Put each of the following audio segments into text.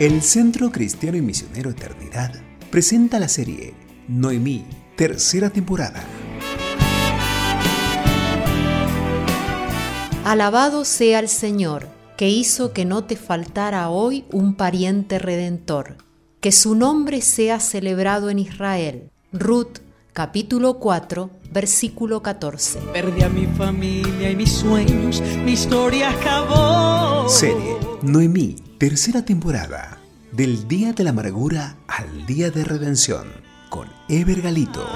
El Centro Cristiano y Misionero Eternidad presenta la serie Noemí, tercera temporada. Alabado sea el Señor, que hizo que no te faltara hoy un pariente redentor. Que su nombre sea celebrado en Israel. Ruth, capítulo 4, versículo 14. Perdí a mi familia y mis sueños, mi historia acabó. Serie Noemí, tercera temporada. Del día de la amargura al día de redención. Con Ever Galito.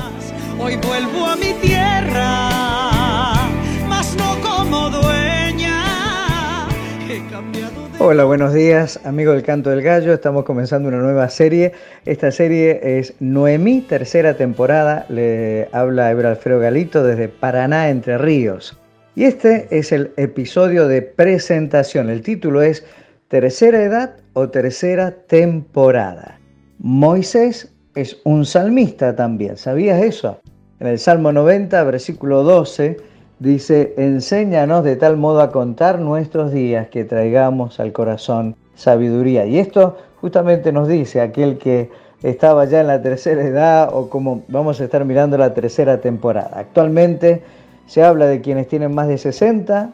Hoy vuelvo a mi tierra, mas no como dueña. He cambiado de... Hola, buenos días, amigo del Canto del Gallo. Estamos comenzando una nueva serie. Esta serie es Noemí, tercera temporada. Le habla Eber Alfredo Galito desde Paraná, Entre Ríos. Y este es el episodio de presentación. El título es Tercera edad o tercera temporada. Moisés es un salmista también. ¿Sabías eso? En el Salmo 90, versículo 12, dice, enséñanos de tal modo a contar nuestros días que traigamos al corazón sabiduría. Y esto justamente nos dice aquel que estaba ya en la tercera edad o como vamos a estar mirando la tercera temporada. Actualmente se habla de quienes tienen más de 60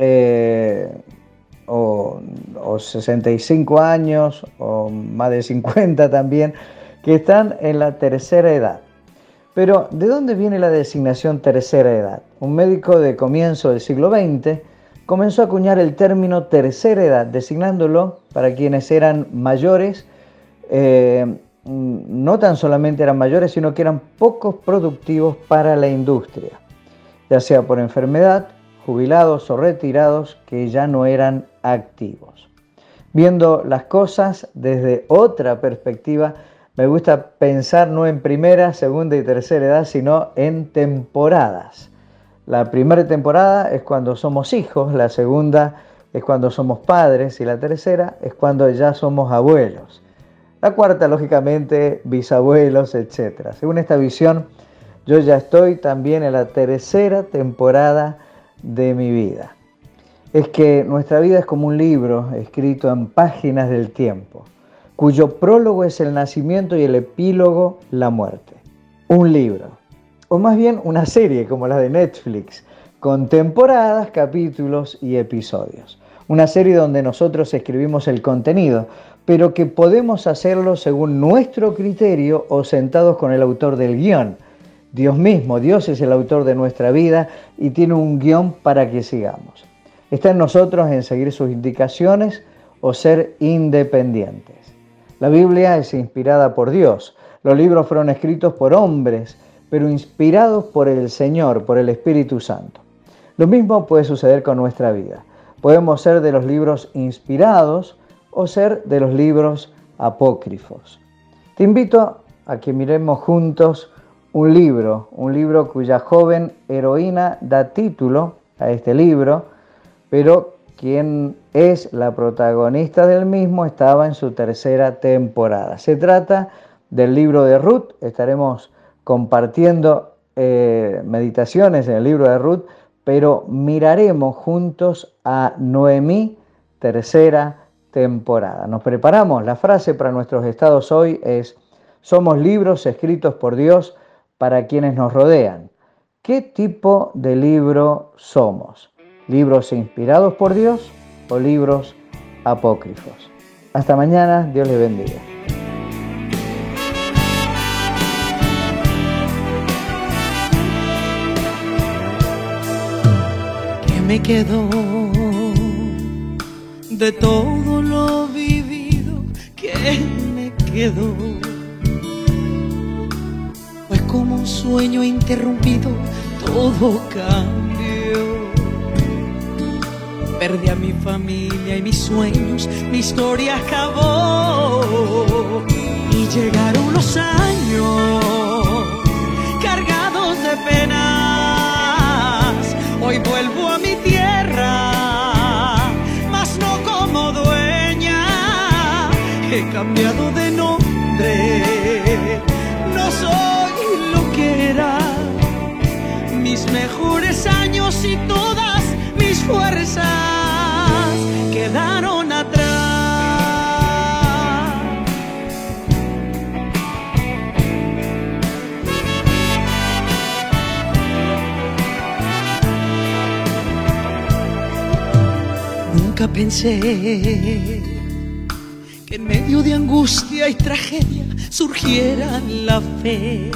eh, o, o 65 años o más de 50 también, que están en la tercera edad. Pero, ¿de dónde viene la designación tercera edad? Un médico de comienzo del siglo XX comenzó a acuñar el término tercera edad, designándolo para quienes eran mayores, eh, no tan solamente eran mayores, sino que eran pocos productivos para la industria, ya sea por enfermedad, jubilados o retirados que ya no eran activos. Viendo las cosas desde otra perspectiva, me gusta pensar no en primera, segunda y tercera edad, sino en temporadas. La primera temporada es cuando somos hijos, la segunda es cuando somos padres y la tercera es cuando ya somos abuelos. La cuarta, lógicamente, bisabuelos, etc. Según esta visión, yo ya estoy también en la tercera temporada de mi vida. Es que nuestra vida es como un libro escrito en páginas del tiempo, cuyo prólogo es el nacimiento y el epílogo la muerte. Un libro, o más bien una serie como la de Netflix, con temporadas, capítulos y episodios. Una serie donde nosotros escribimos el contenido, pero que podemos hacerlo según nuestro criterio o sentados con el autor del guion. Dios mismo, Dios es el autor de nuestra vida y tiene un guion para que sigamos. Está en nosotros en seguir sus indicaciones o ser independientes. La Biblia es inspirada por Dios. Los libros fueron escritos por hombres, pero inspirados por el Señor, por el Espíritu Santo. Lo mismo puede suceder con nuestra vida. Podemos ser de los libros inspirados o ser de los libros apócrifos. Te invito a que miremos juntos un libro, un libro cuya joven heroína da título a este libro, pero quien es la protagonista del mismo estaba en su tercera temporada. Se trata del libro de Ruth, estaremos compartiendo eh, meditaciones en el libro de Ruth, pero miraremos juntos a Noemí, tercera temporada. Nos preparamos, la frase para nuestros estados hoy es, somos libros escritos por Dios para quienes nos rodean. ¿Qué tipo de libro somos? ¿Libros inspirados por Dios o libros apócrifos? Hasta mañana, Dios les bendiga. ¿Qué me quedó de todo lo vivido? ¿Qué me quedó? Como un sueño interrumpido, todo cambió. Perdí a mi familia y mis sueños, mi historia acabó. Y llegaron los años cargados de penas. Nunca pensé que en medio de angustia y tragedia surgiera la fe.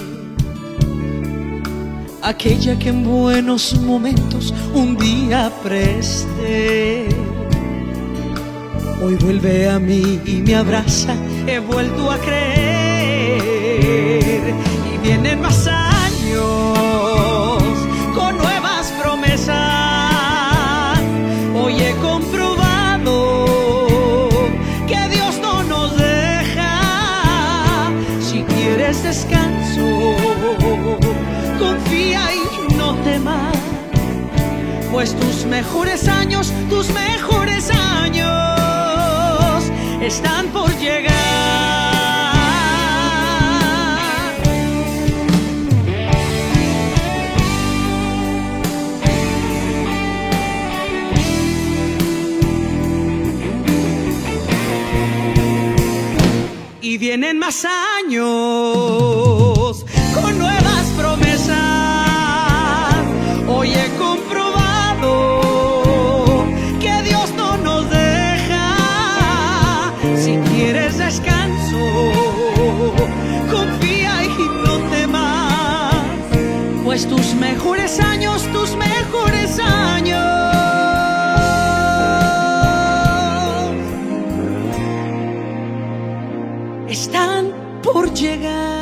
Aquella que en buenos momentos un día presté. Hoy vuelve a mí y me abraza, he vuelto a creer. Mejores años, tus mejores años están por llegar. Y vienen más años con años, tus mejores años están por llegar.